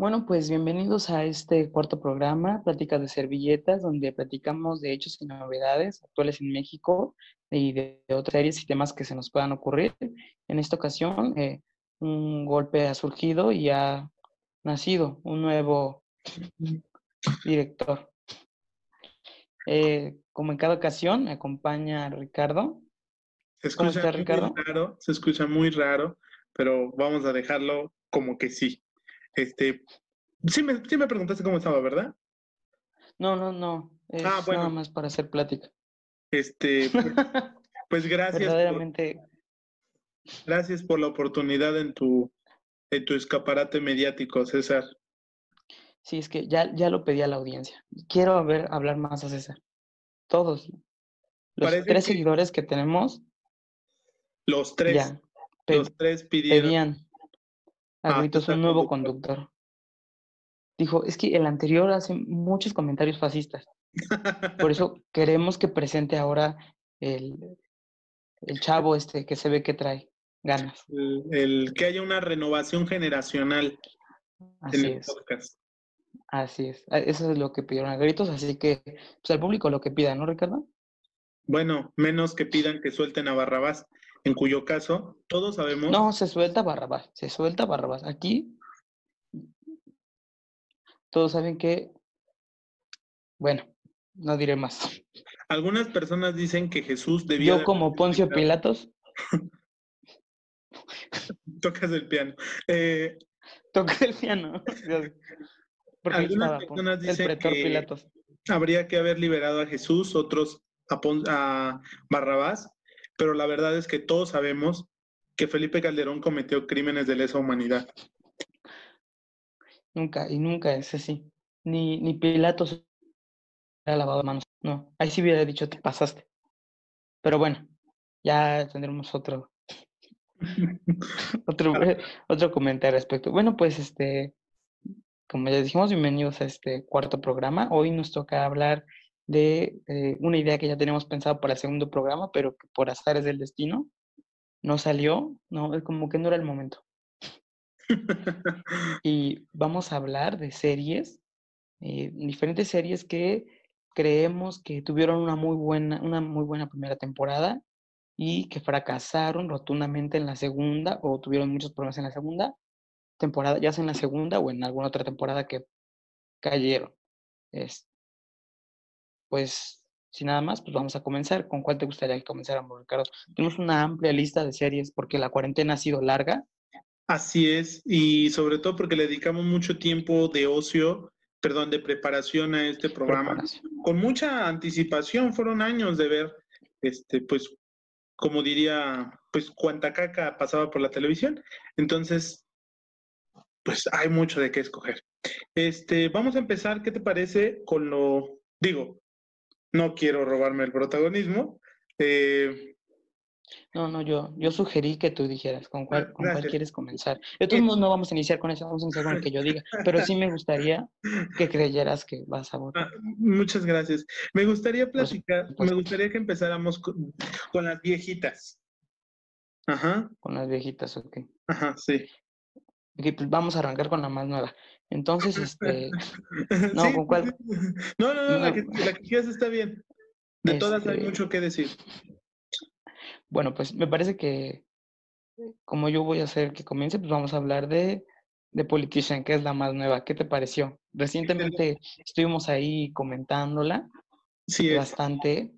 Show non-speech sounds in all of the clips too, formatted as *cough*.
Bueno, pues bienvenidos a este cuarto programa, Pláticas de Servilletas, donde platicamos de hechos y novedades actuales en México y de, otras series y temas que se nos puedan ocurrir. En esta ocasión, eh, un golpe ha surgido y ha nacido un nuevo *laughs* director. Eh, como en cada ocasión, me acompaña Ricardo. Se escucha Ricardo? Muy raro, se escucha muy raro, pero vamos a dejarlo como que sí. Este, sí me, sí me preguntaste cómo estaba, ¿verdad? No, no, no. Es ah, bueno. nada más para hacer plática. Este, pues, *laughs* pues gracias. Verdaderamente. gracias por la oportunidad en tu, en tu escaparate mediático, César. Sí, es que ya, ya lo pedí a la audiencia. Quiero ver hablar más a César. Todos. Los tres seguidores que tenemos. Los tres. los tres pidieron. Pedían Ah, es un nuevo conductor. Dijo, es que el anterior hace muchos comentarios fascistas. Por *laughs* eso queremos que presente ahora el, el chavo este que se ve que trae ganas. El, que haya una renovación generacional así en el podcast. Así es. Eso es lo que pidieron a gritos, así que pues al público lo que pida, ¿no, Ricardo? Bueno, menos que pidan que suelten a Barrabás en cuyo caso todos sabemos... No, se suelta Barrabás, se suelta Barrabás. Aquí todos saben que, bueno, no diré más. Algunas personas dicen que Jesús debió... Yo como Poncio Pilatos. *laughs* Tocas el piano. Eh... Tocas el piano. Porque Algunas personas dicen que habría que haber liberado a Jesús, otros a Barrabás, pero la verdad es que todos sabemos que Felipe Calderón cometió crímenes de lesa humanidad. Nunca, y nunca es así. Ni, ni Pilatos ha lavado manos. No, ahí sí hubiera dicho, te pasaste. Pero bueno, ya tendremos otro, *laughs* otro, otro comentario al respecto. Bueno, pues este, como ya dijimos, bienvenidos a este cuarto programa. Hoy nos toca hablar de eh, una idea que ya teníamos pensado para el segundo programa, pero que por azares del destino no salió, no, como que no era el momento. *laughs* y vamos a hablar de series, eh, diferentes series que creemos que tuvieron una muy buena, una muy buena primera temporada y que fracasaron rotundamente en la segunda o tuvieron muchos problemas en la segunda temporada, ya sea en la segunda o en alguna otra temporada que cayeron. Este, pues sin nada más, pues vamos a comenzar. ¿Con cuál te gustaría que comenzáramos, Ricardo? Tenemos una amplia lista de series porque la cuarentena ha sido larga. Así es, y sobre todo porque le dedicamos mucho tiempo de ocio, perdón, de preparación a este programa. Con mucha anticipación, fueron años de ver, este, pues, como diría, pues, cuanta caca pasaba por la televisión. Entonces, pues hay mucho de qué escoger. Este, vamos a empezar, ¿qué te parece con lo, digo, no quiero robarme el protagonismo. Eh, no, no, yo, yo sugerí que tú dijeras con cuál, con cuál quieres comenzar. De todos modos, no vamos a iniciar con eso, vamos a iniciar con el que yo diga, pero sí me gustaría que creyeras que vas a votar. Ah, muchas gracias. Me gustaría platicar, me gustaría que empezáramos con, las viejitas. Ajá. Con las viejitas, ok. Ajá, sí. Ok, pues vamos a arrancar con la más nueva. Entonces, este. *laughs* No, ¿con cuál? No, no, no, La, que, la, que, quieras está bien. De todas hay este mucho que decir. Bueno, pues me parece que como yo voy a hacer que comience, pues vamos a hablar de, de Politician, que es la más nueva. ¿Qué te pareció? Recientemente estuvimos ahí comentándola sí, bastante.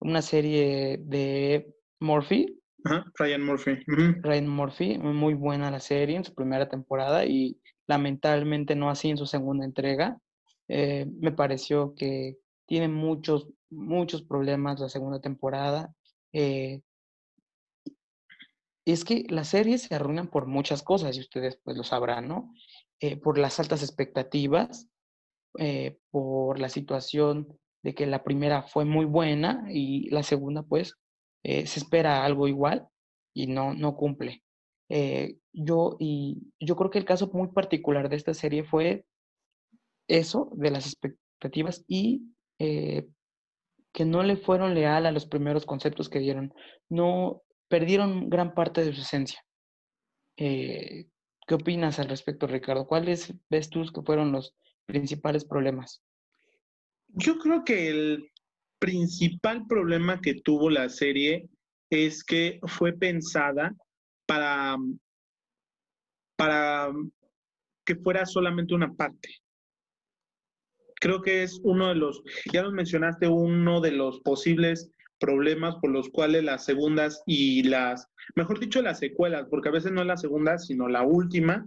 Una serie de Murphy. Ryan Murphy. Ryan Murphy, muy buena la serie en su primera temporada y lamentablemente no así en su segunda entrega. Eh, me pareció que tiene muchos, muchos problemas la segunda temporada. Eh, es que las series se arruinan por muchas cosas, y ustedes pues lo sabrán, ¿no? Eh, por las altas expectativas, por la situación de que la primera fue muy buena y la segunda pues se espera algo igual y no, no cumple. Eh, yo, y yo creo que el caso muy particular de esta serie fue eso, de las expectativas y eh, que no le fueron leal a los primeros conceptos que dieron. No perdieron gran parte de su esencia. Eh, ¿Qué opinas al respecto, Ricardo? ¿Cuáles ves tú que fueron los principales problemas? Yo creo que el principal problema que tuvo la serie es que fue pensada para, para que fuera solamente una parte. Creo que es uno de los, ya nos mencionaste, uno de los posibles problemas por los cuales las segundas y las, mejor dicho, las secuelas, porque a veces no las segundas, sino la última,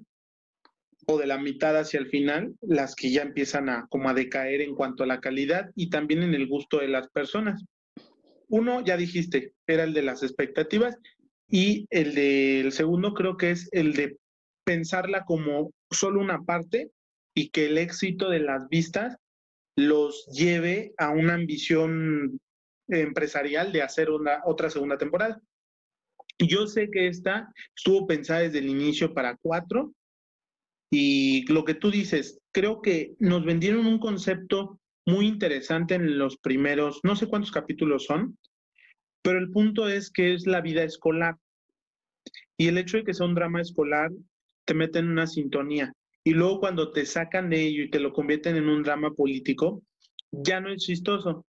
o de la mitad hacia el final, las que ya empiezan a como a decaer en cuanto a la calidad y también en el gusto de las personas. Uno, ya dijiste, era el de las expectativas y el del segundo creo que es el de pensarla como solo una parte y que el éxito de las vistas los lleve a una ambición empresarial de hacer una, otra segunda temporada. Yo sé que esta estuvo pensada desde el inicio para cuatro. Y lo que tú dices, creo que nos vendieron un concepto muy interesante en los primeros, no sé cuántos capítulos son, pero el punto es que es la vida escolar. Y el hecho de que sea un drama escolar te mete en una sintonía. Y luego cuando te sacan de ello y te lo convierten en un drama político, ya no es chistoso.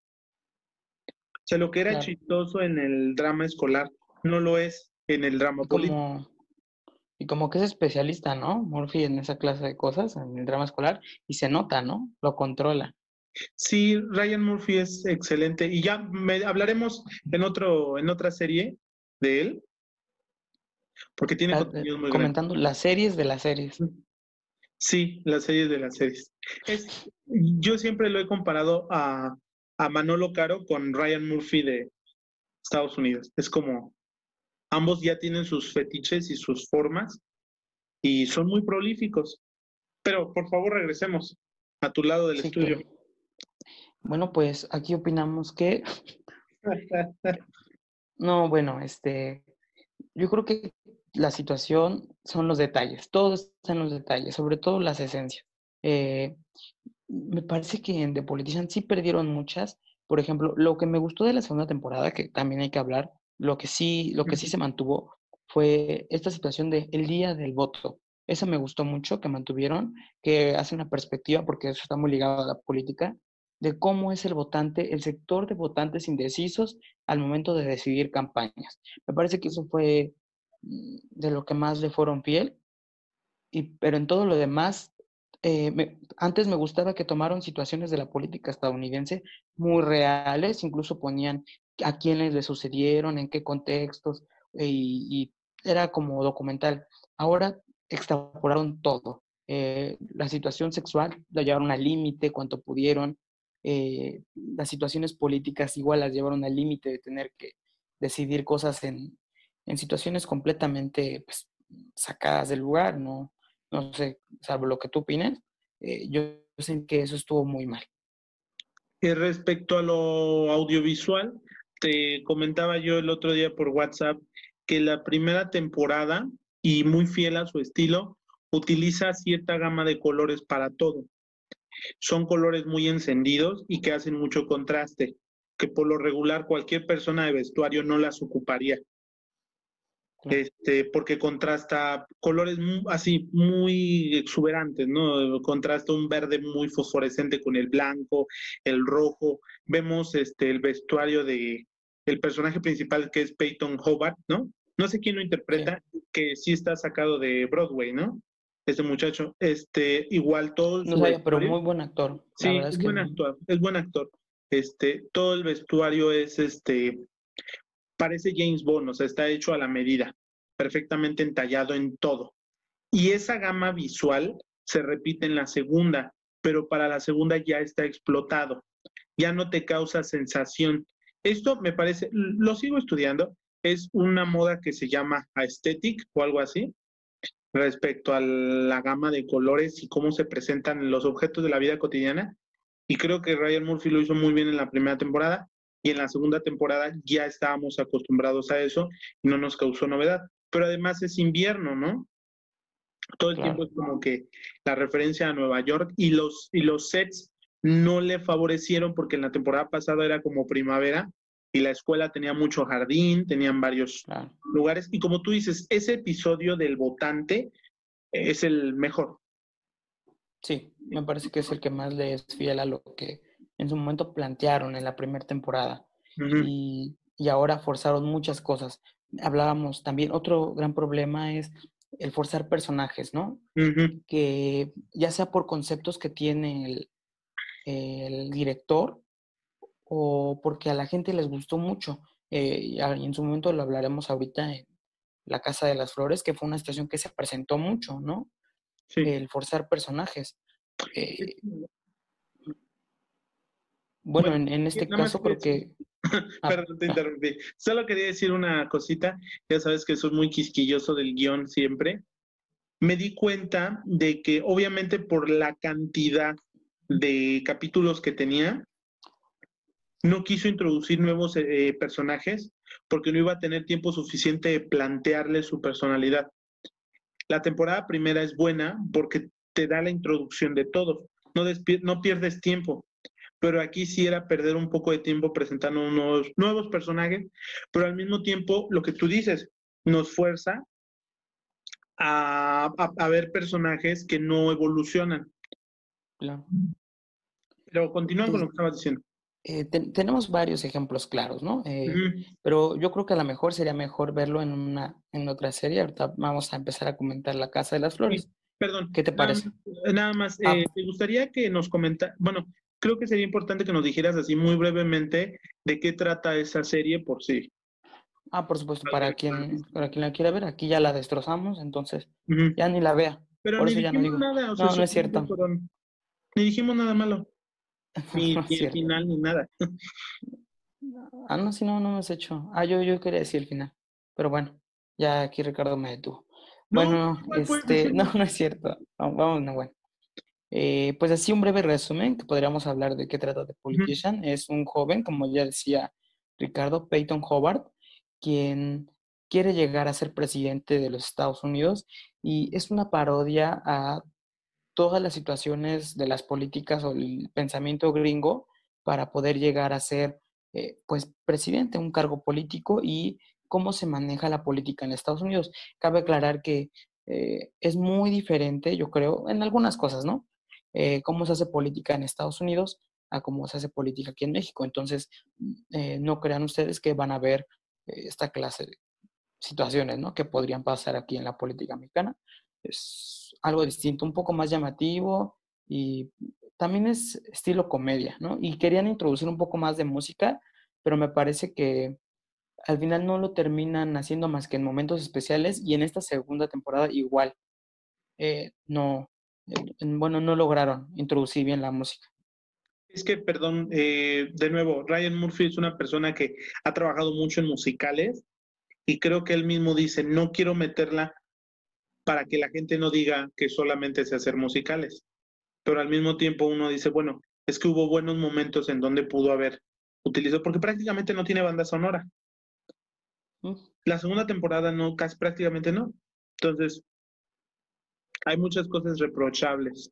O sea, lo que era chistoso en el drama escolar no lo es en el drama político. Y como que es especialista, ¿no? Murphy en esa clase de cosas, en el drama escolar, y se nota, ¿no? Lo controla. Sí, Ryan Murphy es excelente. Y ya me, hablaremos en otro, en otra serie de él. Porque tiene ah, muy Comentando las series de las series. Sí, las series de las series. Es, yo siempre lo he comparado a a Manolo Caro con Ryan Murphy de Estados Unidos. Es como ambos ya tienen sus fetiches y sus formas y son muy prolíficos. Pero por favor regresemos a tu lado del estudio. Bueno, pues aquí opinamos que *laughs* no, bueno, este yo creo que la situación son los detalles, todo está en los detalles, sobre todo las esencias. Eh, me parece que en The Politician sí perdieron muchas. Por ejemplo, lo que me gustó de la segunda temporada, que también hay que hablar, lo que sí, lo que sí se mantuvo fue esta situación de el día del voto. Eso me gustó mucho que mantuvieron, que hace una perspectiva, porque eso está muy ligado a la política, de cómo es el votante, el sector de votantes indecisos al momento de decidir campañas. Me parece que eso fue mm, de lo que más le fueron fiel, y, pero en todo lo demás eh, antes me gustaba que tomaron situaciones de la política estadounidense muy reales, incluso ponían a quiénes le sucedieron, en qué contextos, eh, y, era como documental. Ahora extrapolaron todo. Eh, la situación sexual la llevaron al límite cuanto pudieron. las situaciones políticas igual las llevaron al límite de tener que decidir cosas en, en situaciones completamente pues, sacadas del lugar, ¿no? no sé, salvo lo que tú opines, eh, yo sé que eso estuvo muy mal. Y respecto a lo audiovisual, te comentaba yo el otro día por WhatsApp que la primera temporada, y muy fiel a su estilo, utiliza cierta gama de colores para todo. Son colores muy encendidos y que hacen mucho contraste, que por lo regular cualquier persona de vestuario no las ocuparía este, porque contrasta colores así muy exuberantes, ¿no? Contrasta un verde muy fosforescente con el blanco, el rojo. Vemos este, el vestuario de el personaje principal que es Peyton Hobart, ¿no? No sé quién lo interpreta, que sí está sacado de Broadway, ¿no? Este muchacho, este, igual todo. No pero muy buen actor. Sí, es, buen actor, es buen actor. Este, todo el vestuario es este parece James Bond, o sea, está hecho a la medida, perfectamente entallado en todo. Y esa gama visual se repite en la segunda, pero para la segunda ya está explotado, ya no te causa sensación. Esto me parece, lo sigo estudiando, es una moda que se llama aesthetic o algo así, respecto a la gama de colores y cómo se presentan los objetos de la vida cotidiana. Y creo que Ryan Murphy lo hizo muy bien en la primera temporada y en la segunda temporada ya estábamos acostumbrados a eso y no nos causó novedad. Pero además es invierno, ¿no? Todo el tiempo es como que la referencia a Nueva York y los, y los sets no le favorecieron porque en la temporada pasada era como primavera y la escuela tenía mucho jardín, tenían varios lugares. Y como tú dices, ese episodio del votante es el mejor. Sí, me parece que es el que más le es fiel a lo que en su momento plantearon en la primera temporada. y, y, ahora forzaron muchas cosas. Hablábamos también, otro gran problema es el forzar personajes, ¿no? Que ya sea por conceptos que tiene el, el, director o porque a la gente les gustó mucho. Eh, y en su momento lo hablaremos ahorita en La Casa de las Flores, que fue una situación que se presentó mucho, ¿no? El forzar personajes. Eh, bueno, en, este caso creo que... *laughs* Ah, Perdón, te interrumpí. Solo quería decir una cosita. Ya sabes que soy muy quisquilloso del guion siempre. Me di cuenta de que obviamente por la cantidad de capítulos que tenía, no quiso introducir nuevos eh, personajes porque no iba a tener tiempo suficiente de plantearle su personalidad. La temporada primera es buena porque te da la introducción de todo, no, no pierdes tiempo pero aquí sí era perder un poco de tiempo presentando unos nuevos personajes, pero al mismo tiempo, lo que tú dices, nos fuerza a, ver personajes que no evolucionan. Claro. Pero continúan con lo que estabas diciendo. Eh, tenemos varios ejemplos claros, ¿no? Eh, pero yo creo que a lo mejor sería mejor verlo en una en otra serie. Ahorita vamos a empezar a comentar La Casa de las Flores. perdón. ¿Qué te parece? Nada, más, ah. eh, ¿te gustaría que nos comentara, bueno, creo que sería importante que nos dijeras así muy brevemente de qué trata esa serie por sí. Ah, por supuesto, para quien, para quien la quiera ver, aquí ya la destrozamos, entonces ya ni la vea. Pero por ni eso dijimos nada, o sea, no, no es cierto. Ni dijimos nada malo. *laughs* Ni, el final, ni nada. *laughs* ah, no, si no, no hemos hecho. Ah, yo, yo quería decir el final. Pero bueno, ya aquí Ricardo me detuvo. Bueno, este, *laughs* no, no es cierto. Vamos, no, bueno. Eh, pues así un breve resumen, que podríamos hablar de qué trata de Politician. Es un joven, como ya decía Ricardo, Peyton Hobart, quien quiere llegar a ser presidente de los Estados Unidos y es una parodia a todas las situaciones de las políticas o el pensamiento gringo para poder llegar a ser eh, pues presidente, un cargo político y cómo se maneja la política en Estados Unidos. Cabe aclarar que eh, es muy diferente, yo creo, en algunas cosas, ¿no? Eh, cómo se hace política en Estados Unidos a cómo se hace política aquí en México. Entonces, eh, no crean ustedes que van a ver eh, esta clase de situaciones ¿no? que podrían pasar aquí en la política mexicana. Es algo distinto, un poco más llamativo y también es estilo comedia, ¿no? Y querían introducir un poco más de música, pero me parece que al final no lo terminan haciendo más que en momentos especiales y en esta segunda temporada igual. no, bueno, no lograron introducir bien la música. Es que, perdón, eh, de nuevo, Ryan Murphy es una persona que ha trabajado mucho en musicales y creo que él mismo dice, no quiero meterla para que la gente no diga que solamente sé hacer musicales. Pero al mismo tiempo uno dice, bueno, es que hubo buenos momentos en donde pudo haber utilizado, porque prácticamente no tiene banda sonora. Mm. La segunda temporada no, casi prácticamente no. Entonces, hay muchas cosas reprochables.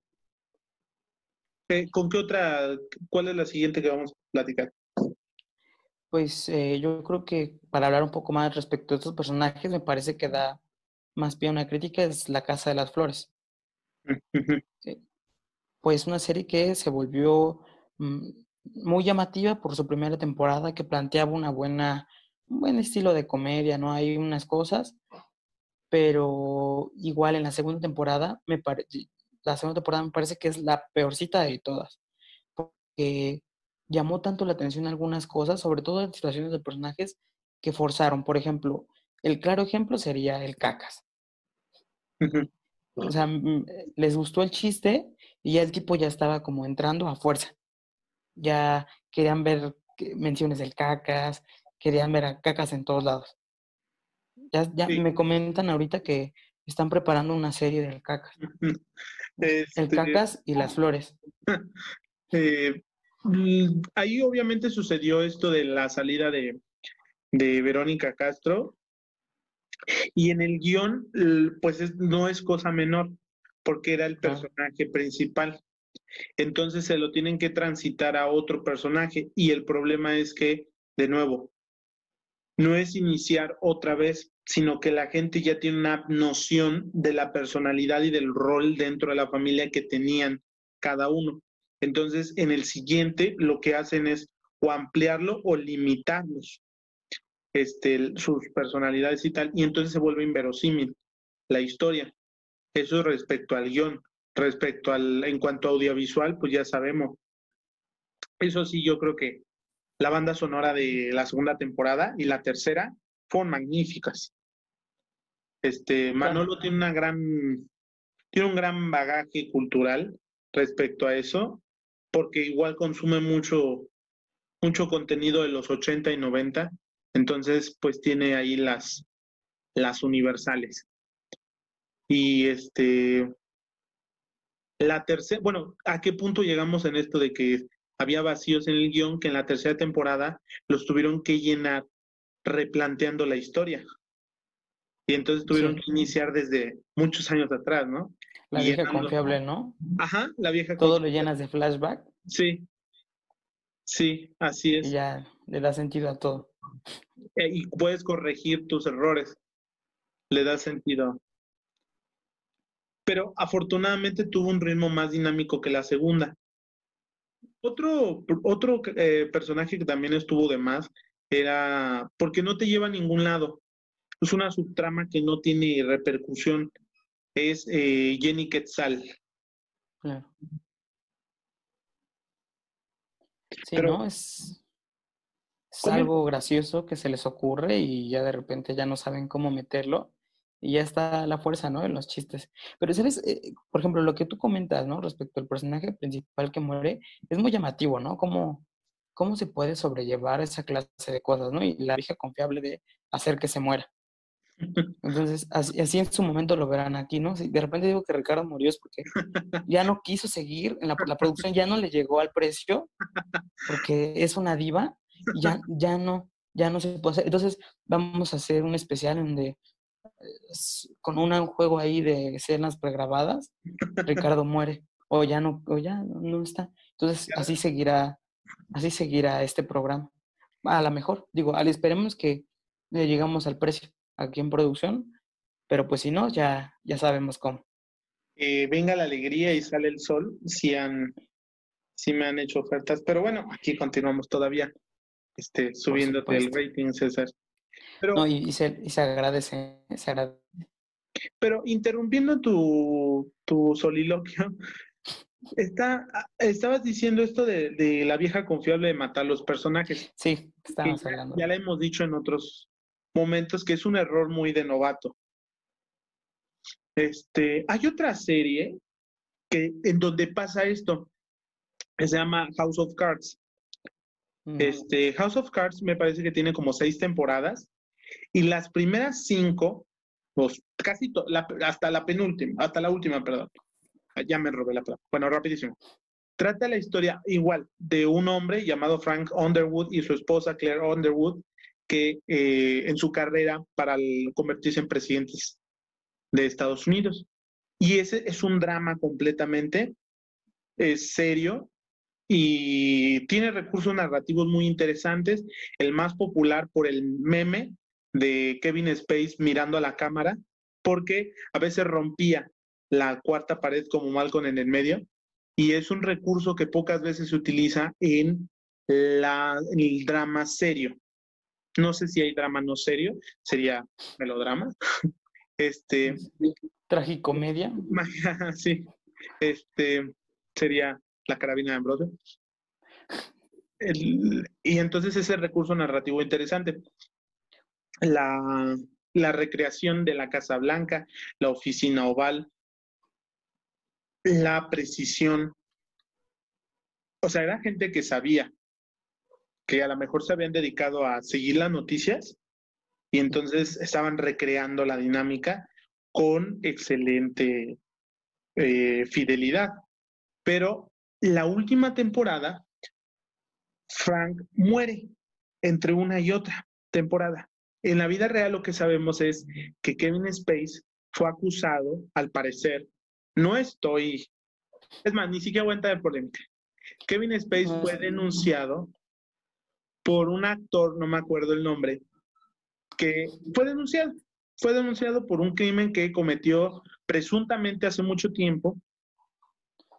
Eh, ¿Con qué otra, cuál es la siguiente que vamos a platicar? Pues eh, yo creo que para hablar un poco más respecto a estos personajes, me parece que da más pie a una crítica, es La Casa de las Flores. *laughs* pues una serie que se volvió mm, muy llamativa por su primera temporada, que planteaba una buena, un buen estilo de comedia, ¿no? Hay unas cosas, pero igual en la segunda temporada, me parece, la segunda temporada me parece que es la peorcita de todas, porque llamó tanto la atención algunas cosas, sobre todo en situaciones de personajes que forzaron. Por ejemplo, el claro ejemplo sería el cacas. O sea, les gustó el chiste y ya el tipo ya estaba como entrando a fuerza. Ya querían ver menciones del cacas, querían ver a cacas en todos lados. Ya, ya me comentan ahorita que están preparando una serie del cacas. el este, cacas y las flores. *laughs* Eh, mm, ahí obviamente sucedió esto de la salida de, de Verónica Castro. Y en el guion, pues no es cosa menor, porque era el personaje principal. Entonces se lo tienen que transitar a otro personaje. Y el problema es que, de nuevo, no es iniciar otra vez, sino que la gente ya tiene una noción de la personalidad y del rol dentro de la familia que tenían cada uno. Entonces, en el siguiente, lo que hacen es o ampliarlo o limitarlos, este, sus personalidades y tal, y entonces se vuelve inverosímil la historia. Eso respecto al guion. Respecto al, en cuanto a audiovisual, pues ya sabemos. Eso sí, yo creo que la banda sonora de la segunda temporada y la tercera fueron magníficas. Este, Manolo tiene una gran, tiene un gran bagaje cultural respecto a eso, porque igual consume mucho, mucho contenido de los 80 y 90, entonces pues tiene ahí las, las universales. Y este, la tercera, bueno, ¿a qué punto llegamos en esto de que había vacíos en el guion que en la tercera temporada los tuvieron que llenar replanteando la historia? Y entonces tuvieron que iniciar desde muchos años atrás, ¿no? La vieja confiable, ¿no? Ajá, la vieja Todo lo llenas de flashback. Sí, sí, así es. Y ya le da sentido a todo. Eh, y puedes corregir tus errores. Le da sentido pero afortunadamente tuvo un ritmo más dinámico que la segunda. Otro, otro eh, personaje que también estuvo de más era porque no te lleva a ningún lado. Es una subtrama que no tiene repercusión. Es eh, Jenny Quetzal. Claro. Sí, ¿no? Es, es algo gracioso que se les ocurre y ya de repente ya no saben cómo meterlo y ya está la fuerza, ¿no? En los chistes. Pero, ¿sabes? Eh, por ejemplo, lo que tú comentas, ¿no? Respecto al personaje principal que muere, es muy llamativo, ¿no? Cómo, cómo se puede sobrellevar esa clase de cosas, ¿no? Y la vieja confiable de hacer que se muera. Entonces, así, así, en su momento lo verán aquí, ¿no? Si de repente digo que Ricardo murió es porque ya no quiso seguir, en la, la producción ya no le llegó al precio, porque es una diva, y ya, ya no, ya no se puede hacer. Entonces, vamos a hacer un especial donde con un juego ahí de escenas pregrabadas, Ricardo muere o ya no, o ya no está. Entonces así seguirá, así seguirá este programa. A lo mejor, digo, esperemos que llegamos al precio aquí en producción, pero pues si no, ya, ya sabemos cómo. Eh, venga la alegría y sale el sol, si han, si me han hecho ofertas, pero bueno, aquí continuamos todavía, este, subiéndote el rating, César no, y, se, agradece, se agradece. Pero interrumpiendo tu, tu soliloquio, está, estabas diciendo esto de, la vieja confiable de matar los personajes. Sí, estamos hablando. Ya, le hemos dicho en otros momentos que es un error muy de novato. Este, hay otra serie que, en donde pasa esto, que se llama House of Cards. Este, House of Cards me parece que tiene como seis temporadas y las primeras cinco, pues casi hasta la penúltima, hasta la última, perdón. Ya me robé la palabra. Bueno, rapidísimo. Trata la historia igual de un hombre llamado Frank Underwood y su esposa Claire Underwood, que eh, en su carrera para convertirse en presidentes de Estados Unidos. Y ese es un drama completamente es serio y tiene recursos narrativos muy interesantes. El más popular por el meme de Kevin Space mirando a la cámara, porque a veces rompía la cuarta pared como Malcolm en el medio, y es un recurso que pocas veces se utiliza en, la, el drama serio. No sé si hay drama no serio, sería melodrama. *laughs* Este. Tragicomedia. *laughs* sí. Este sería la carabina de Ambrosio. y entonces ese recurso narrativo interesante la, la recreación de la Casa Blanca, la oficina oval, la precisión. O sea, era gente que sabía que a lo mejor se habían dedicado a seguir las noticias y entonces estaban recreando la dinámica con excelente eh, fidelidad. Pero la última temporada, Frank muere entre una y otra temporada. En la vida real lo que sabemos es que Kevin Space fue acusado, al parecer, no estoy, es más, ni siquiera cuenta de polémica. Kevin Space fue denunciado por un actor, no me acuerdo el nombre, que fue denunciado. Fue denunciado por un crimen que cometió presuntamente hace mucho tiempo,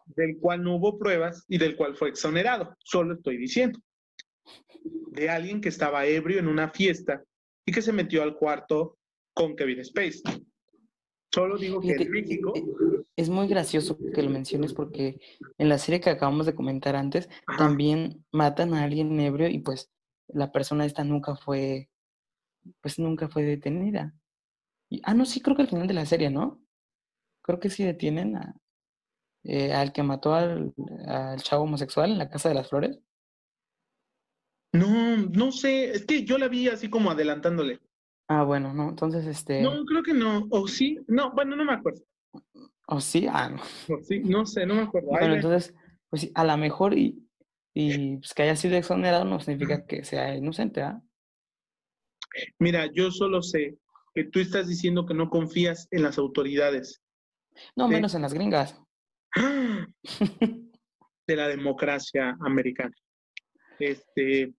del cual no hubo pruebas y del cual fue exonerado. Solo estoy diciendo. De alguien que estaba ebrio en una fiesta y que se metió al cuarto con Kevin Space. Solo digo que en México. Eh, es muy gracioso que lo menciones porque en la serie que acabamos de comentar antes, también matan a alguien ebrio y pues la persona esta nunca fue, pues nunca fue detenida. Y, ah, no, sí, creo que al final de la serie, ¿no? Creo que sí detienen a, eh, al que mató al, al chavo homosexual en la Casa de las Flores. No, no sé, es que yo la vi así como adelantándole. Ah, bueno, no, entonces este. No, creo que no. O sí, no, bueno, no me acuerdo. ¿O sí? Ah, no. sí, no sé, no me acuerdo. Bueno, entonces, pues sí, a lo mejor y, y pues, que haya sido exonerado no significa que sea inocente, ¿ah? Mira, yo solo sé que tú estás diciendo que no confías en las autoridades. No, menos en las gringas. De la democracia americana. Este.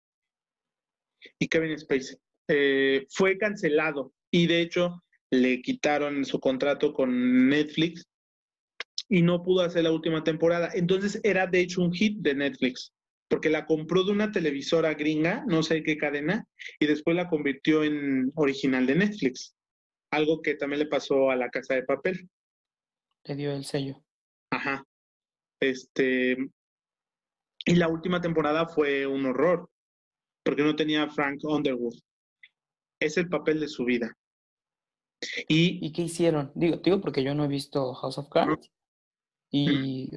Y Kevin Spacey. Eh, fue cancelado y de hecho le quitaron su contrato con Netflix y no pudo hacer la última temporada. Entonces era de hecho un hit de Netflix, porque la compró de una televisora gringa, no sé qué cadena, y después la convirtió en original de Netflix. Algo que también le pasó a la casa de papel. Le dio el sello. Ajá. Este. Y la última temporada fue un horror, porque no tenía Frank Underwood es el papel de su vida. ¿Y, qué hicieron? Digo, digo porque yo no he visto House of Cards. Y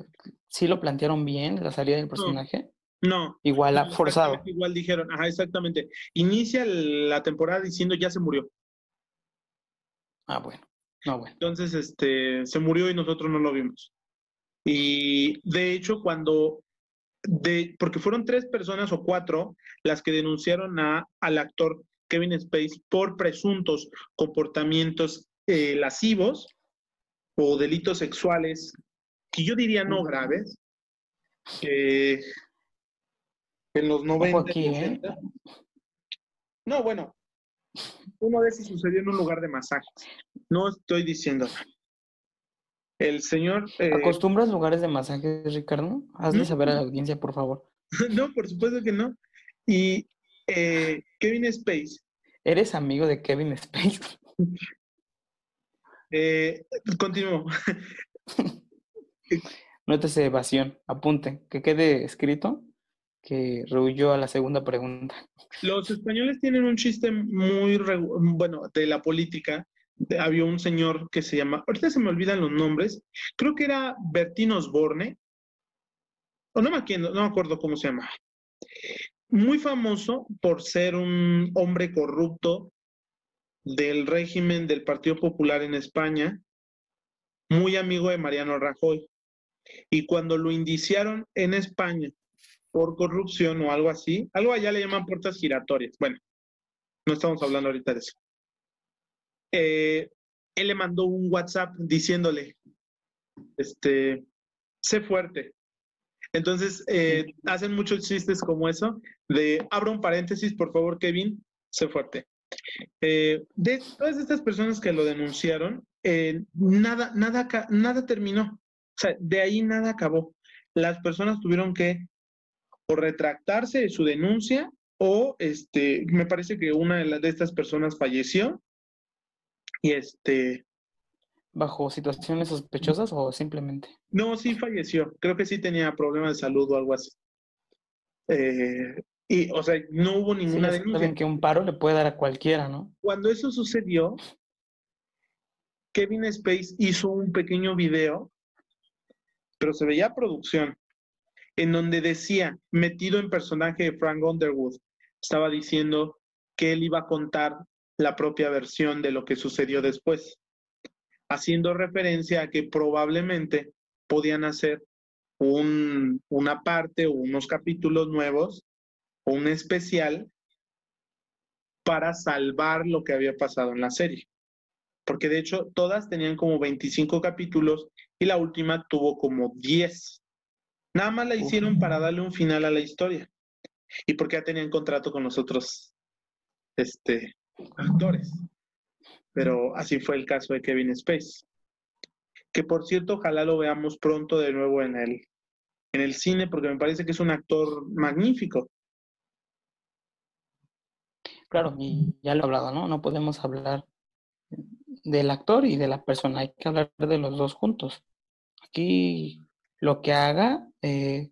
sí lo plantearon bien, la salida del personaje. No. Igual forzado. Igual dijeron, ajá, exactamente. Inicia la temporada diciendo ya se murió. Ah, bueno. No, bueno. Entonces, este, se murió y nosotros no lo vimos. Y de hecho, cuando de, porque fueron tres personas o cuatro las que denunciaron a, al actor Kevin Space por presuntos comportamientos eh, lascivos o delitos sexuales, que yo diría no graves, en los 90. ¿eh? No, bueno, uno de esos sucedió en un lugar de masaje. No estoy diciendo. El señor. Eh, ¿Acostumbras lugares de masaje, Ricardo? Hazle saber a la audiencia, por favor. *laughs* no, por supuesto que no. Y eh, Kevin Space. ¿Eres amigo de Kevin Space? *laughs* eh, continúo. *laughs* Nótese evasión, apunte, que quede escrito que rehuyó a la segunda pregunta. Los españoles tienen un chiste muy, bueno, de la política. Había un señor que se llama, ahorita se me olvidan los nombres, creo que era Bertín Osborne, o no me, acuerdo, no me acuerdo cómo se llama muy famoso por ser un hombre corrupto del régimen del Partido Popular en España, muy amigo de Mariano Rajoy. Y cuando lo indiciaron en España por corrupción o algo así, algo allá le llaman puertas giratorias. Bueno, no estamos hablando ahorita de eso. Eh, él le mandó un WhatsApp diciéndole, este, sé fuerte, entonces, eh, hacen muchos chistes como eso, de, abro un paréntesis, por favor, Kevin, sé fuerte. Eh, de todas estas personas que lo denunciaron, eh, nada, nada, nada terminó. O sea, de ahí nada acabó. Las personas tuvieron que o retractarse de su denuncia o, este, me parece que una de, las, de estas personas falleció y este, bajo situaciones sospechosas o simplemente? No, sí falleció. Creo que sí tenía problemas de salud o algo así. Eh, y, o sea, no hubo ninguna sí, denuncia. que un paro le puede dar a cualquiera, ¿no? Cuando eso sucedió, Kevin Space hizo un pequeño video, pero se veía producción, en donde decía, metido en personaje de Frank Underwood, estaba diciendo que él iba a contar la propia versión de lo que sucedió después haciendo referencia a que probablemente podían hacer un, una parte o unos capítulos nuevos o un especial para salvar lo que había pasado en la serie. Porque de hecho todas tenían como 25 capítulos y la última tuvo como 10. Nada más la hicieron para darle un final a la historia. Y porque ya tenían contrato con nosotros, este, actores. Pero así fue el caso de Kevin Space. Que por cierto, ojalá lo veamos pronto de nuevo en el, en el cine, porque me parece que es un actor magnífico. Claro, y ya lo he hablado, ¿no? No podemos hablar del actor y de la persona, hay que hablar de los dos juntos. Aquí lo que haga eh,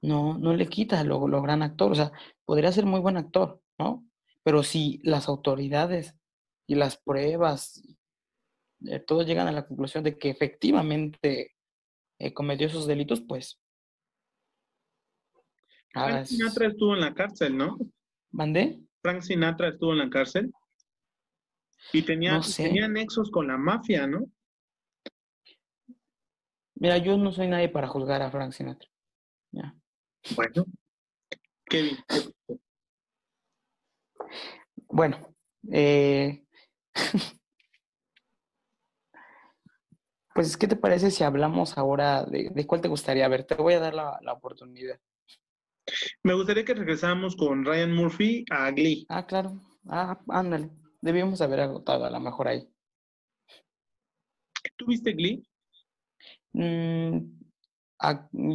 no, no le quita lo, lo gran actor, o sea, podría ser muy buen actor, ¿no? Pero si las autoridades y las pruebas, eh, todos llegan a la conclusión de que efectivamente eh, cometió esos delitos, pues... Frank Sinatra estuvo en la cárcel, ¿no? ¿Mandé? Frank Sinatra estuvo en la cárcel. Y tenía, tenía nexos con la mafia, ¿no? Mira, yo no soy nadie para juzgar a Frank Sinatra. Ya. Bueno, Kevin. Bueno, eh, *laughs* pues, ¿qué te parece si hablamos ahora de, cuál te gustaría ver? Te voy a dar la, la, oportunidad. Me gustaría que regresáramos con Ryan Murphy a Glee. Ah, claro. Ah, ándale. Debíamos haber agotado a lo mejor ahí. ¿Tú viste Glee? Mm,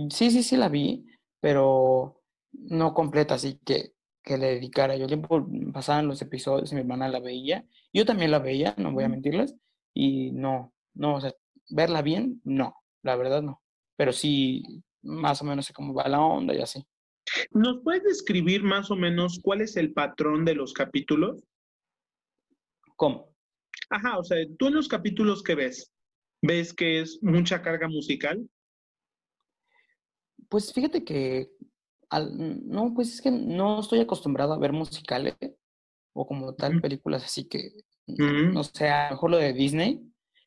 sí, sí, sí la vi, pero no completa, así que, que le dedicara. Yo tiempo pasaban los episodios y mi hermana la veía. Yo también la veía, no voy a mentirles, y no, no, o sea, verla bien, no, la verdad no. Pero sí, más o menos sé cómo va la onda y así. ¿Nos puedes describir más o menos cuál es el patrón de los capítulos? ¿Cómo? Ajá, o sea, tú en los capítulos que ves, ¿ves que es mucha carga musical? Pues fíjate que, no, pues es que no estoy acostumbrado a ver musicales o como tal películas, así que, no sé, a lo mejor lo de Disney,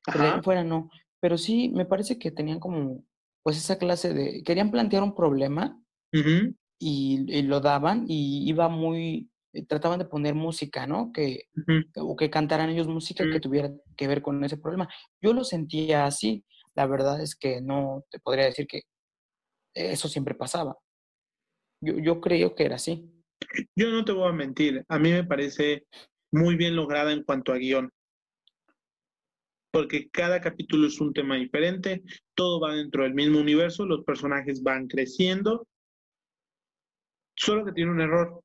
pero fuera no. Pero sí, me parece que tenían como, pues esa clase de, querían plantear un problema y, lo daban y iba muy, eh, trataban de poner música, ¿no? Que, O que cantaran ellos música que tuviera que ver con ese problema. Yo lo sentía así. La verdad es que no te podría decir que eso siempre pasaba. Yo, yo creo que era así. Yo no te voy a mentir. A mí me parece muy bien lograda en cuanto a guion. Porque cada capítulo es un tema diferente, todo va dentro del mismo universo, los personajes van creciendo. Solo que tiene un error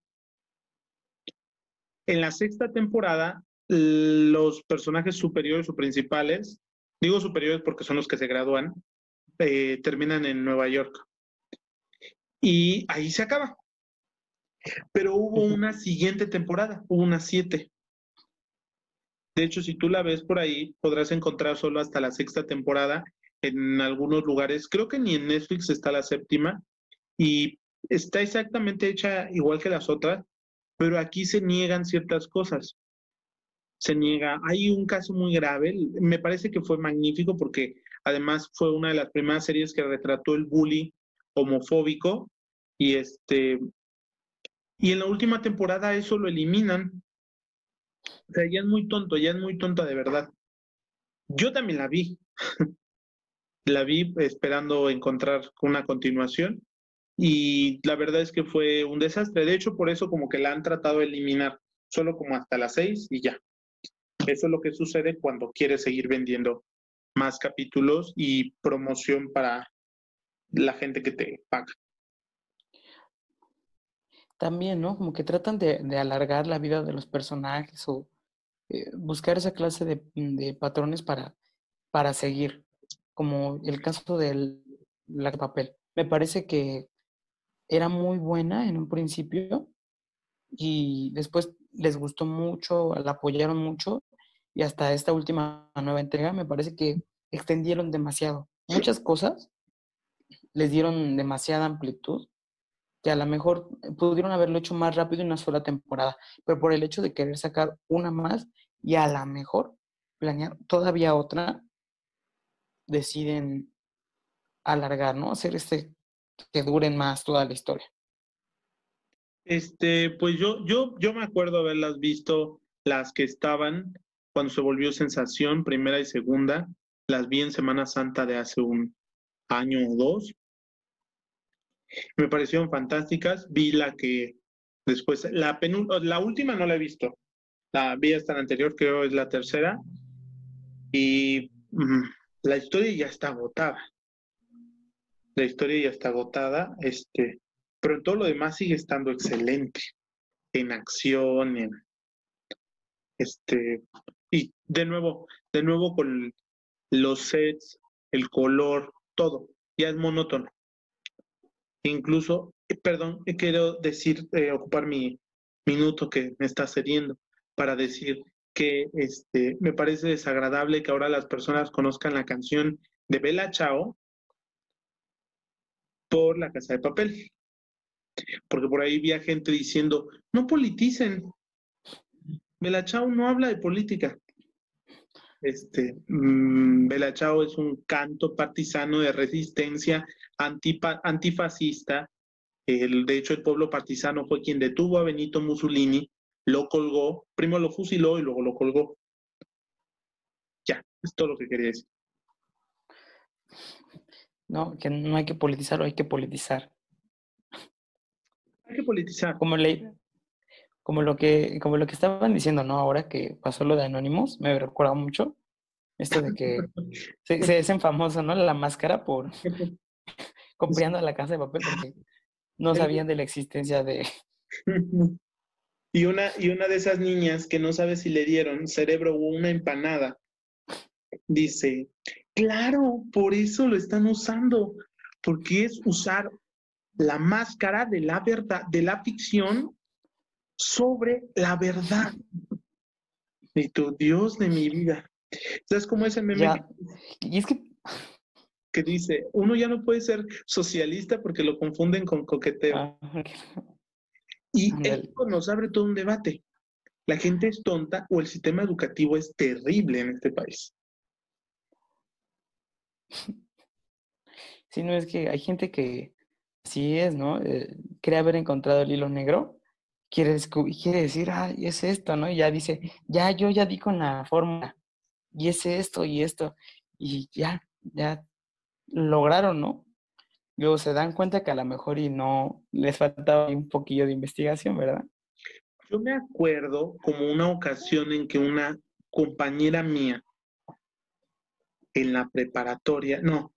en la sexta temporada, los personajes superiores o principales, digo superiores porque son los que se gradúan, eh, terminan en Nueva York. Y ahí se acaba. Pero hubo una siguiente temporada, hubo una siete. De hecho, si tú la ves por ahí, podrás encontrar solo hasta la sexta temporada en algunos lugares. Creo que ni en Netflix está la séptima. Y está exactamente hecha igual que las otras, pero aquí se niegan ciertas cosas. Se niega. Hay un caso muy grave, me parece que fue magnífico porque además fue una de las primeras series que retrató el bully homofóbico y este y en la última temporada eso lo eliminan. O sea, ya es muy tonto, ya es muy tonta de verdad. Yo también la vi. *laughs* la vi esperando encontrar una continuación y la verdad es que fue un desastre. De hecho, por eso como que la han tratado de eliminar solo como hasta las seis y ya. Eso es lo que sucede cuando quieres seguir vendiendo más capítulos y promoción para la gente que te paga. También, ¿no? Como que tratan de, alargar la vida de los personajes o eh, buscar esa clase de, patrones para, para seguir, como el caso del la papel. Me parece que era muy buena en un principio y después les gustó mucho, la apoyaron mucho y hasta esta última nueva entrega me parece que extendieron demasiado. Muchas cosas les dieron demasiada amplitud que a lo mejor pudieron haberlo hecho más rápido en una sola temporada, pero por el hecho de querer sacar una más y a lo mejor planear todavía otra, deciden alargar, ¿no? Hacer este que duren más toda la historia? Este, pues yo, yo, yo me acuerdo haberlas visto las que estaban cuando se volvió sensación, primera y segunda. Las vi en Semana Santa de hace un año o dos. Me parecieron fantásticas. Vi la que después, la, la última no la he visto. La vi hasta la anterior, creo es la tercera. Y mm, la historia ya está agotada. La historia ya está agotada, este, pero todo lo demás sigue estando excelente. En acción, este, y de nuevo, de nuevo con los sets, el color, todo, ya es monótono. Incluso, eh, perdón, quiero decir, eh, ocupar mi minuto que me está cediendo para decir que este, me parece desagradable que ahora las personas conozcan la canción de Bella Chao por la casa de papel. Porque por ahí vi gente diciendo, no politicen. Bella Chao no habla de política. Este, mmm, Bella Chao es un canto partisano de resistencia antifascista. El, de hecho, el pueblo partisano fue quien detuvo a Benito Mussolini, lo colgó, primero lo fusiló y luego lo colgó. Ya, es todo lo que quería decir. No, que no hay que politizarlo, hay que politizar. Hay que politizar. Como, le, como, lo que, como lo que estaban diciendo, ¿no? Ahora que pasó lo de Anonymous, me recuerda mucho esto de que *laughs* se, se hacen famoso, ¿no? La máscara por *laughs* comprando la casa de papel porque no sabían de la existencia de... Y una, y una de esas niñas que no sabe si le dieron cerebro o una empanada, dice, claro, por eso lo están usando, porque es usar la máscara de la verdad, de la ficción sobre la verdad. Y tu Dios de mi vida. ¿Sabes cómo es el meme? Y es que que dice, uno ya no puede ser socialista porque lo confunden con coqueteo. Ah, y esto nos abre todo un debate. ¿La gente es tonta o el sistema educativo es terrible en este país? Sí, no es que hay gente que sí es, ¿no? Eh, cree haber encontrado el hilo negro, quiere, quiere decir, ah, es esto, ¿no? Y ya dice, ya, yo ya di con la fórmula, y es esto y esto, y ya, ya lograron, ¿no? Luego se dan cuenta que a lo mejor y no les faltaba un poquillo de investigación, ¿verdad? Yo me acuerdo como una ocasión en que una compañera mía en la preparatoria, no,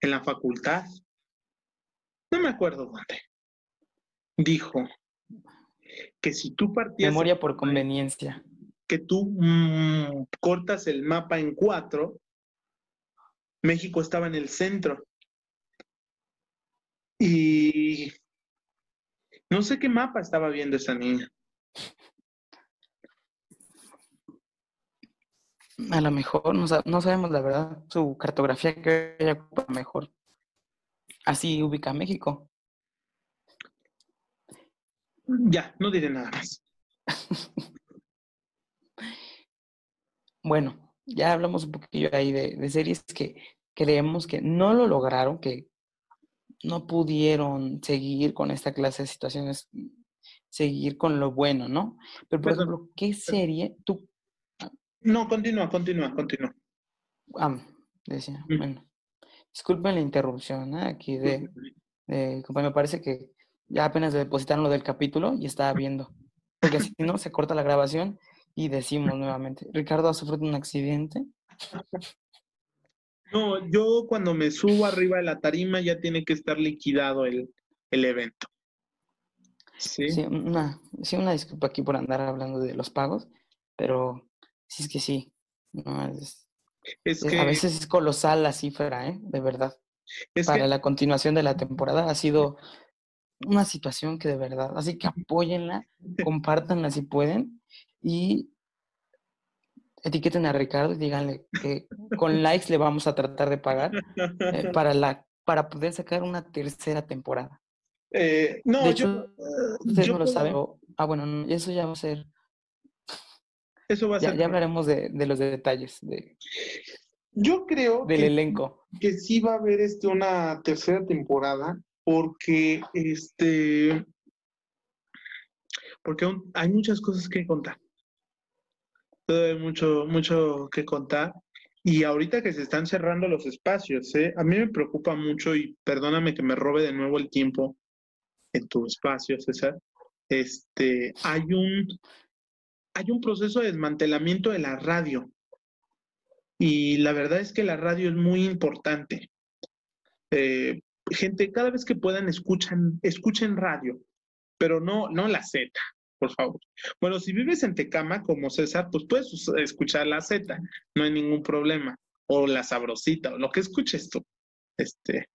en la facultad, no me acuerdo dónde, dijo que si tú partías... Memoria por conveniencia. Que tú mm, cortas el mapa en cuatro México estaba en el centro. Y no sé qué mapa estaba viendo esa niña. A lo mejor, no, sabemos la verdad, su cartografía que ella ocupa mejor. Así ubica México. Ya, no diré nada más. *laughs* bueno, ya hablamos un poquillo ahí de, series que creemos que no lo lograron, que no pudieron seguir con esta clase de situaciones, seguir con lo bueno, ¿no? Pero, por ejemplo, ¿qué serie tú... No, continúa, continúa, continúa. Ah, decía, bueno. Disculpen la interrupción ¿eh? aquí de, de... Me parece que ya apenas depositaron lo del capítulo y estaba viendo. Porque si no, se corta la grabación y decimos nuevamente, Ricardo ha sufrido un accidente. No, yo cuando me subo arriba de la tarima ya tiene que estar liquidado el, evento. ¿Sí? Sí, una, sí, una disculpa aquí por andar hablando de los pagos, pero sí es que sí. es, que... A veces es colosal la cifra, ¿eh? De verdad. Para la continuación de la temporada ha sido una situación que de verdad, así que apóyenla, compártanla si pueden y etiqueten a Ricardo y díganle que con likes le vamos a tratar de pagar eh, *laughs* para, la, para poder sacar una tercera temporada. Eh, no, de hecho, ustedes no lo saben. ah, bueno, eso ya va a ser. Eso va a ya, ser. Ya hablaremos de, de, los detalles. De, yo creo. Del elenco. Que sí va a haber este, una tercera temporada, porque este. Porque hay muchas cosas que contar hay mucho, mucho que contar. Y ahorita que se están cerrando los espacios, ¿eh? a mí me preocupa mucho y perdóname que me robe de nuevo el tiempo en tu espacio, César. Este, hay un, hay un proceso de desmantelamiento de la radio. Y la verdad es que la radio es muy importante. Eh, gente, cada vez que puedan, escuchan, escuchen radio, pero no, no la Z, por favor. Bueno, si vives en Tecama como César, pues puedes escuchar la Z, no hay ningún problema. O la sabrosita, o lo que escuches tú. Este,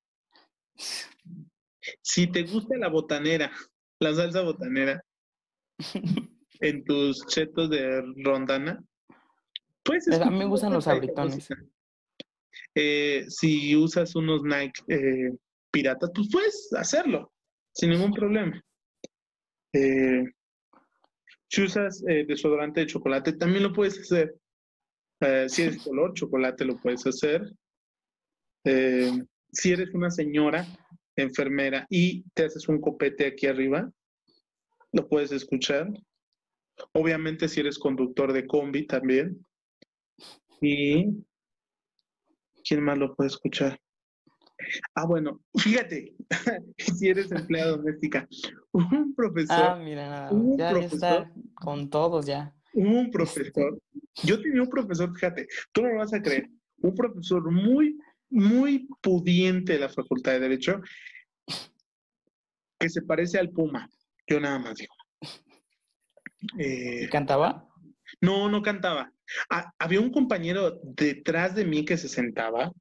si te gusta la botanera, la salsa botanera, *laughs* en tus chetos de rondana, pues... A mí me gustan los abritones. Eh, si usas unos Nike eh, piratas, pues puedes hacerlo sin ningún problema. Eh, si usas desodorante de chocolate, también lo puedes hacer. si eres color chocolate, lo puedes hacer. si eres una señora enfermera y te haces un copete aquí arriba, lo puedes escuchar. Obviamente si eres conductor de combi también. Y ¿quién más lo puede escuchar? Ah, bueno, *laughs* fíjate, *laughs* si eres empleada doméstica, un profesor. Ah, mira, ya, está con todos ya. Un este profesor. Yo tenía un profesor, fíjate, tú no lo vas a creer, un profesor muy, muy pudiente de la Facultad de Derecho, que se parece al Puma. Yo nada más digo. Eh, ¿Cantaba? No, no cantaba. Ah, había un compañero detrás de mí que se sentaba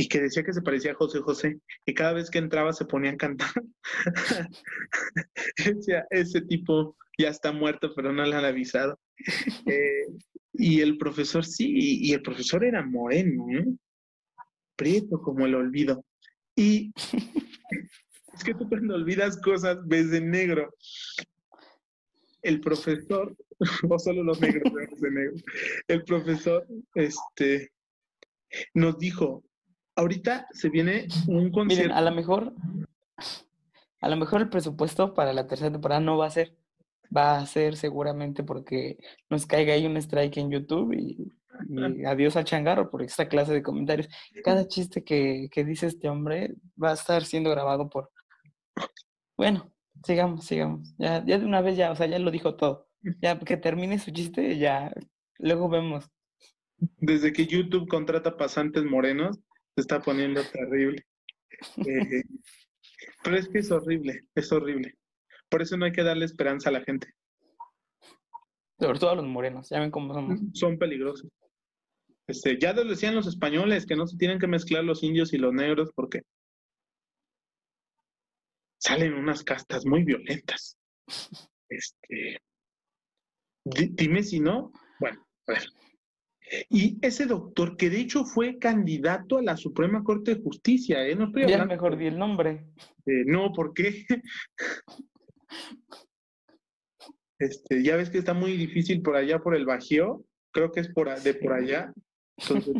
y que decía que se parecía a José José y cada vez que entraba se ponía a cantar. *laughs* decía, ese tipo ya está muerto, pero no le han avisado. Eh, y el profesor sí, y el profesor era moreno, ¿eh? prieto como el olvido. Y *laughs* es que tú cuando olvidas cosas ves de negro el profesor, *laughs* o solo los negros de negro, el profesor este, nos dijo, ahorita se viene un concierto. Miren, a lo mejor, a lo mejor el presupuesto para la tercera temporada no va a ser, va a ser seguramente porque nos caiga ahí un strike en YouTube y, adiós al changarro por esta clase de comentarios. Cada chiste que, que dice este hombre va a estar siendo grabado por... Bueno, Sigamos, sigamos. Ya, ya de una vez ya, o sea, ya lo dijo todo. Ya que termine su chiste, ya luego vemos. Desde que YouTube contrata pasantes morenos, se está poniendo terrible. Eh, *laughs* pero es que es horrible, es horrible. Por eso no hay que darle esperanza a la gente. Sobre todo a los morenos, ya ven cómo somos. Son peligrosos. Este, ya lo decían los españoles, que no se tienen que mezclar los indios y los negros porque salen unas castas muy violentas. *laughs* Este, dime si no. Bueno, a ver. Y ese doctor, que de hecho fue candidato a la Suprema Corte de Justicia, ¿eh? No estoy Ya mejor di el nombre. no, ¿por qué? *laughs* este, ya ves que está muy difícil por allá, por el Bajío. Creo que es por, de por allá. Entonces,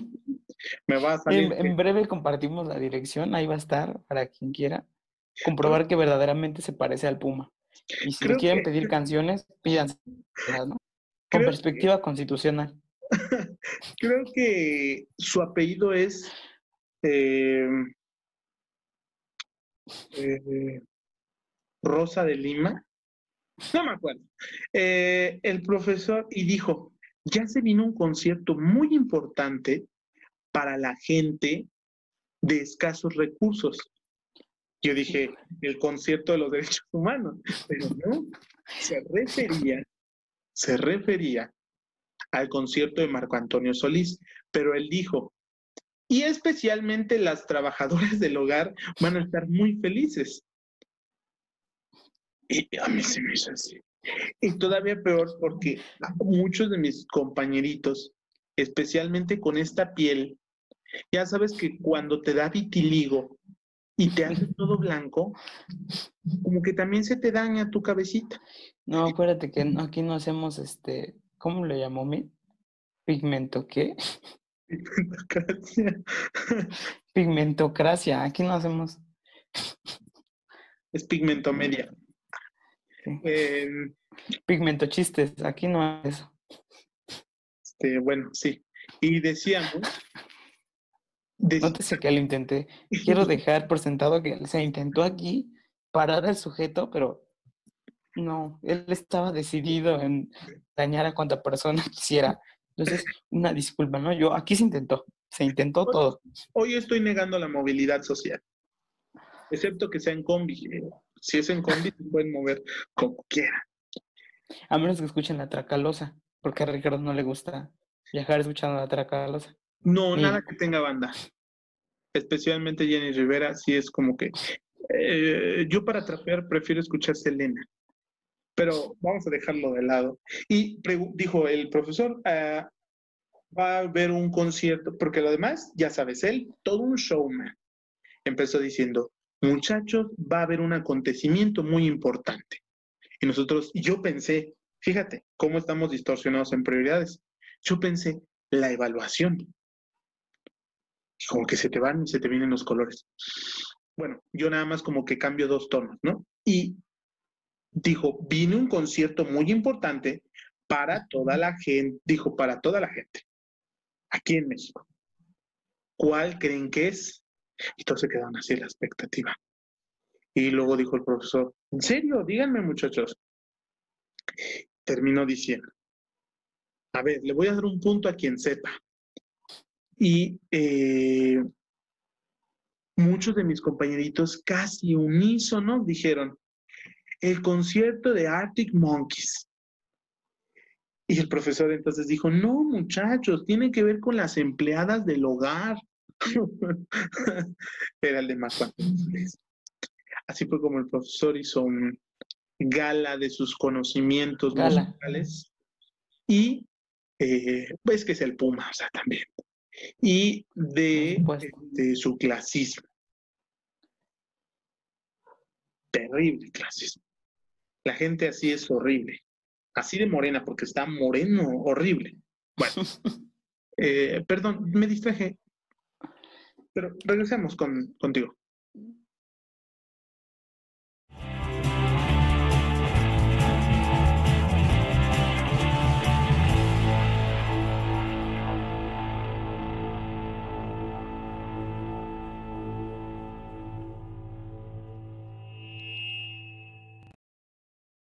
me va a *laughs* salir. en breve compartimos la dirección, ahí va a estar para quien quiera comprobar que verdaderamente se parece al Puma. Y si quieren pedir canciones, pídanse, ¿no? Con perspectiva constitucional. *laughs* Creo que su apellido es eh, eh, Rosa de Lima. No me acuerdo. Eh, el profesor y dijo, ya se vino un concierto muy importante para la gente de escasos recursos. Yo dije, el concierto de los derechos humanos, pero no, se refería, se refería al concierto de Marco Antonio Solís, pero él dijo, y especialmente las trabajadoras del hogar van a estar muy felices. Y a mí se me hizo así. Y todavía peor porque muchos de mis compañeritos, especialmente con esta piel, ya sabes que cuando te da vitiligo, y te hace todo blanco, como que también se te daña tu cabecita. No, acuérdate que aquí no hacemos este, ¿cómo le llamó mi? ¿Pigmento qué? Pigmentocracia. Pigmentocracia, aquí no hacemos. Es pigmento media. Em, pigmento chistes, aquí no es eso. Este, bueno, sí. Y decíamos Nótese que lo intenté. Quiero dejar por sentado que se intentó aquí parar el sujeto, pero No, él estaba decidido en dañar a cuanta persona *laughs* quisiera. Entonces, una disculpa, ¿no? Yo, aquí se intentó, se intentó todo. Hoy estoy negando la movilidad social, excepto que sea en combi. Si es en combi, se pueden mover como quieran. A menos que escuchen la tracalosa, porque a Ricardo no le gusta viajar escuchando la tracalosa. No, nada que tenga banda. Especialmente Jenny Rivera, sí es como que eh, yo para trapear prefiero escuchar Selena. Pero vamos a dejarlo de lado. Y dijo el profesor, ah, va a haber un concierto, porque lo demás, ya sabes, él, todo un showman. Empezó diciendo, muchachos, va a haber un acontecimiento muy importante. Y nosotros, yo pensé, fíjate cómo estamos distorsionados en prioridades. Yo pensé, la evaluación. Como que se te van y se te vienen los colores. Bueno, yo nada más como que cambio dos tonos, ¿no? Y dijo, vine un concierto muy importante para toda la gente, dijo, para toda la gente, aquí en México. ¿Cuál creen que es? Y todos se quedaron así la expectativa. Y luego dijo el profesor, ¿en serio? Díganme muchachos. Terminó diciendo, a ver, le voy a dar un punto a quien sepa. Y eh, muchos de mis compañeritos casi unísono dijeron, el concierto de Arctic Monkeys. Y el profesor entonces dijo, no muchachos, tiene que ver con las empleadas del hogar. *laughs* Era el de más Así fue como el profesor hizo un gala de sus conocimientos musicales. Y eh, pues que es el Puma, o sea, también. Y de, de su clasismo. Terrible clasismo. La gente así es horrible. Así de morena, porque está moreno, horrible. Bueno, *laughs* eh, perdón, me distraje. Pero regresemos con, contigo.